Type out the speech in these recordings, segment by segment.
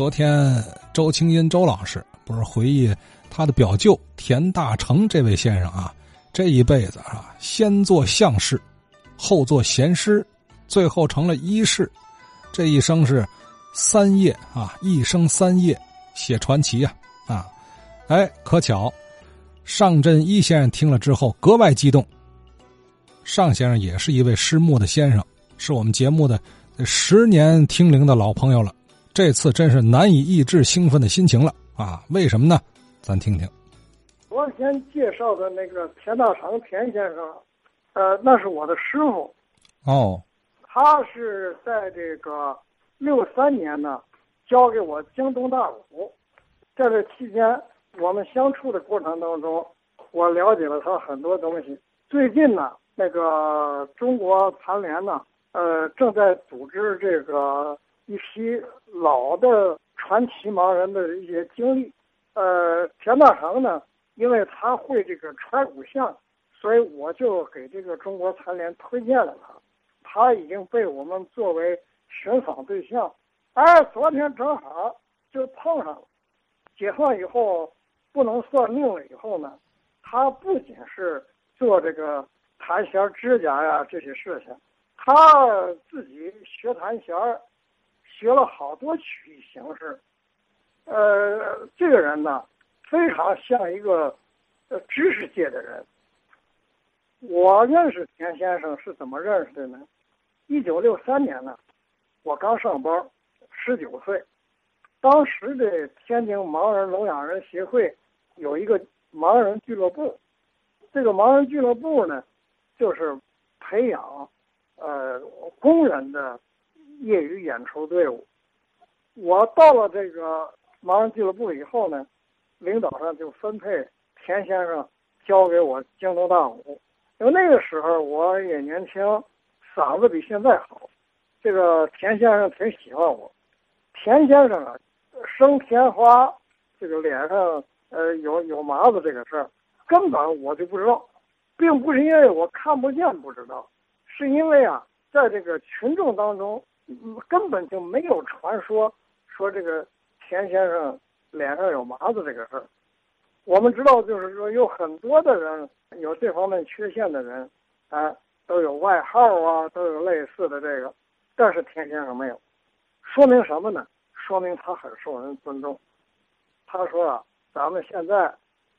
昨天周清音周老师不是回忆他的表舅田大成这位先生啊，这一辈子啊，先做相士，后做贤师，最后成了医士，这一生是三业啊，一生三业写传奇呀啊！哎，可巧，上镇一先生听了之后格外激动。尚先生也是一位师木的先生，是我们节目的十年听龄的老朋友了。这次真是难以抑制兴奋的心情了啊！为什么呢？咱听听。昨天介绍的那个田大成田先生，呃，那是我的师傅。哦。他是在这个六三年呢，教给我京东大鼓。在这期间，我们相处的过程当中，我了解了他很多东西。最近呢，那个中国残联呢，呃，正在组织这个。一批老的传奇盲人的一些经历，呃，田大成呢，因为他会这个揣骨相，所以我就给这个中国残联推荐了他，他已经被我们作为寻访对象，哎，昨天正好就碰上了，解放以后不能算命了以后呢，他不仅是做这个弹弦指甲呀这些事情，他自己学弹弦儿。学了好多曲艺形式，呃，这个人呢，非常像一个呃知识界的人。我认识田先生是怎么认识的呢？一九六三年呢，我刚上班，十九岁，当时的天津盲人聋哑人协会有一个盲人俱乐部，这个盲人俱乐部呢，就是培养呃工人的。业余演出队伍，我到了这个盲人俱乐部以后呢，领导上就分配田先生教给我京东大鼓。因为那个时候我也年轻，嗓子比现在好，这个田先生挺喜欢我。田先生啊，生田花，这个脸上呃有有麻子这个事儿，根本我就不知道，并不是因为我看不见不知道，是因为啊，在这个群众当中。根本就没有传说说这个田先生脸上有麻子这个事儿。我们知道，就是说有很多的人有这方面缺陷的人，啊，都有外号啊，都有类似的这个，但是田先生没有，说明什么呢？说明他很受人尊重。他说啊，咱们现在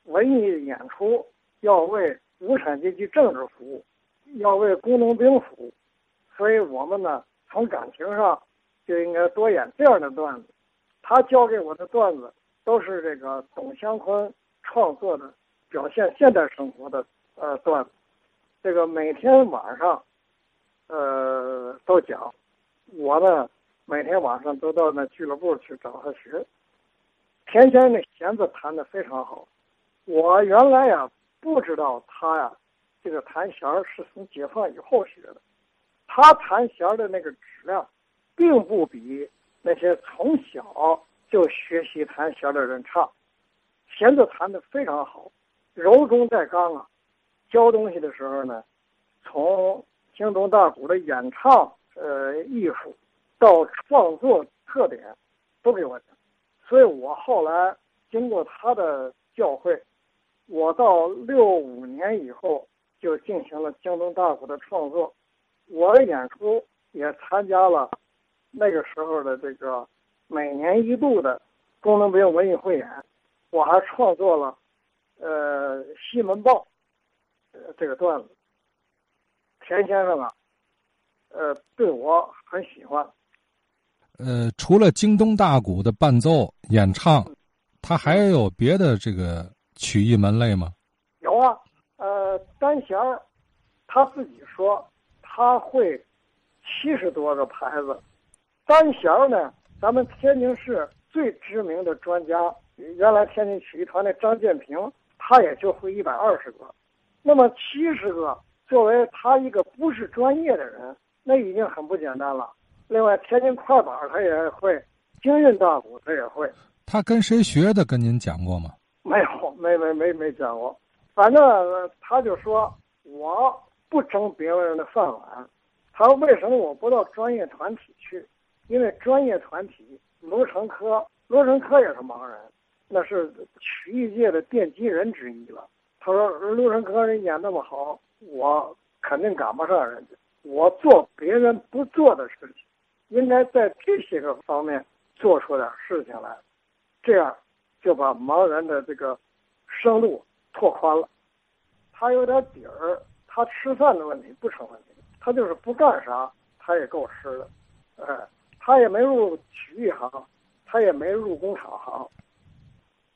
文艺演出要为无产阶级政治服务，要为工农兵服务，所以我们呢。从感情上，就应该多演这样的段子。他教给我的段子都是这个董湘坤创作的，表现现代生活的呃段子。这个每天晚上，呃都讲。我呢，每天晚上都到那俱乐部去找他学。田先生的弦子弹得非常好。我原来呀不知道他呀，这个弹弦是从解放以后学的。他弹弦的那个质量，并不比那些从小就学习弹弦的人差，弦子弹得非常好，柔中带刚啊。教东西的时候呢，从京东大鼓的演唱呃艺术，到创作特点，都给我讲。所以我后来经过他的教诲，我到六五年以后就进行了京东大鼓的创作。我的演出也参加了那个时候的这个每年一度的工农兵文艺汇演，我还创作了呃《西门豹》呃这个段子。田先生啊，呃，对我很喜欢。呃，除了京东大鼓的伴奏演唱，他还有别的这个曲艺门类吗？有啊，呃，单弦儿，他自己说。他会七十多个牌子，单弦呢？咱们天津市最知名的专家，原来天津曲艺团的张建平，他也就会一百二十个。那么七十个，作为他一个不是专业的人，那已经很不简单了。另外，天津快板他也会，京韵大鼓他也会。他跟谁学的？跟您讲过吗？没有，没没没没讲过。反正他就说我。不争别人的饭碗，他说：“为什么我不到专业团体去？因为专业团体卢成科，卢成科也是盲人，那是曲艺界的奠基人之一了。他说卢成科人演那么好，我肯定赶不上人家。我做别人不做的事情，应该在这些个方面做出点事情来，这样就把盲人的这个生路拓宽了。他有点底儿，他吃饭的问题不成问题，他就是不干啥，他也够吃的。哎，他也没入曲艺行，他也没入工厂行。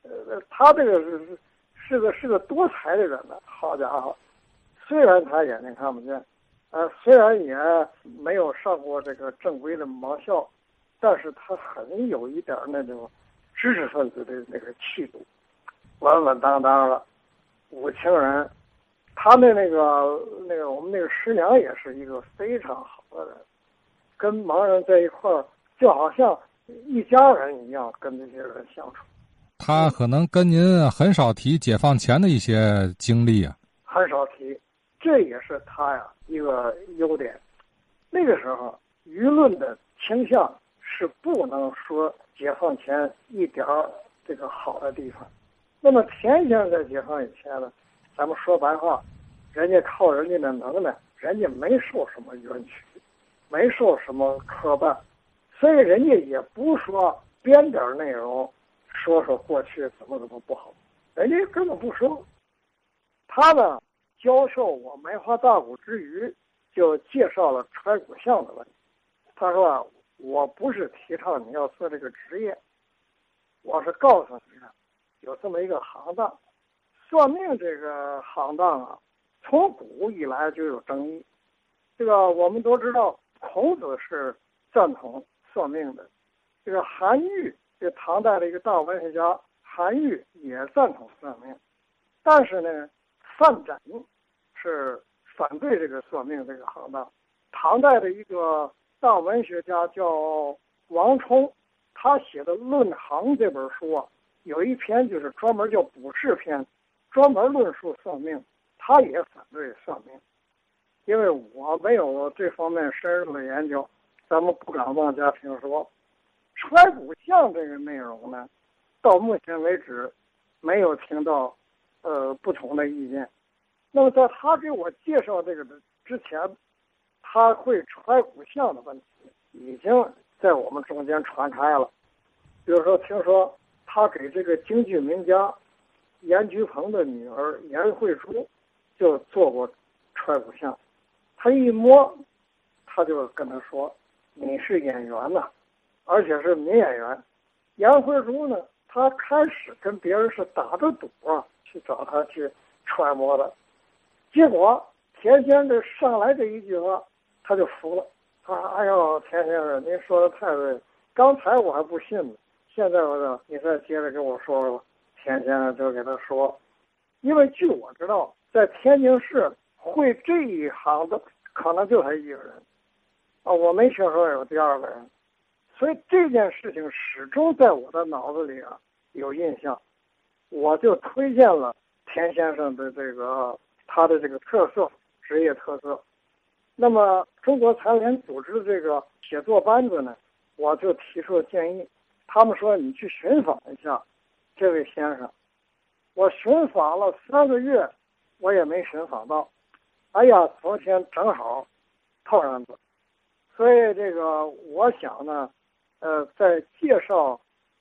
呃，他这个是是个是个多才的人呢。好家伙，虽然他眼睛看不见。呃，虽然也没有上过这个正规的盲校，但是他很有一点那种知识分子的那个气度，稳稳当当的，五清人。他的那个那个我们那个师娘也是一个非常好的人，跟盲人在一块儿就好像一家人一样跟这些人相处。他可能跟您很少提解放前的一些经历啊，很少提。这也是他呀一个优点。那个时候舆论的倾向是不能说解放前一点儿这个好的地方。那么田先生在解放以前呢，咱们说白话，人家靠人家的能耐，人家没受什么冤屈，没受什么磕绊，所以人家也不说编点内容，说说过去怎么怎么不好，人家根本不说。他呢？教授我梅花大鼓之余，就介绍了揣骨相的问题。他说：“啊，我不是提倡你要做这个职业，我是告诉你，有这么一个行当，算命这个行当啊，从古以来就有争议。这个我们都知道，孔子是赞同算命的，这个韩愈，这唐代的一个大文学家，韩愈也赞同算命，但是呢，范缜。”是反对这个算命这个行当。唐代的一个大文学家叫王充，他写的《论行》这本书啊，有一篇就是专门叫《卜筮篇》，专门论述算命。他也反对算命，因为我没有这方面深入的研究，咱们不敢妄加评说。揣骨相这个内容呢，到目前为止没有听到呃不同的意见。那么在他给我介绍这个的之前，他会揣骨相的问题已经在我们中间传开了。比如说，听说他给这个京剧名家严菊鹏的女儿严慧珠就做过揣骨相，他一摸，他就跟他说：“你是演员呐，而且是名演员。”严慧珠呢，他开始跟别人是打着赌啊去找他去揣摩的。结果田先生上来这一句话，他就服了。他说：“哎呦，田先生，您说的太对了。刚才我还不信呢，现在我说你再接着跟我说说吧。”田先生就给他说：“因为据我知道，在天津市会这一行的可能就他一个人，啊，我没听说有第二个人。所以这件事情始终在我的脑子里啊有印象，我就推荐了田先生的这个。”他的这个特色，职业特色。那么，中国残联组织这个写作班子呢，我就提出了建议。他们说你去寻访一下这位先生。我寻访了三个月，我也没寻访到。哎呀，昨天正好套上子，所以这个我想呢，呃，在介绍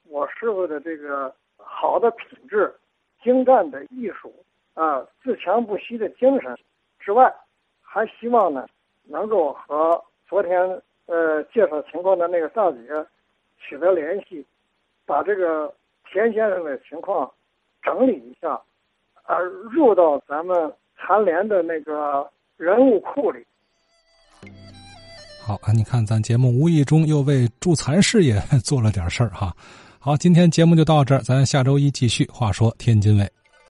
我师傅的这个好的品质、精湛的艺术。啊，自强不息的精神之外，还希望呢，能够和昨天呃介绍情况的那个大姐取得联系，把这个田先生的情况整理一下，啊，入到咱们残联的那个人物库里。好啊，你看咱节目无意中又为助残事业 做了点事儿哈。好，今天节目就到这儿，咱下周一继续。话说天津卫。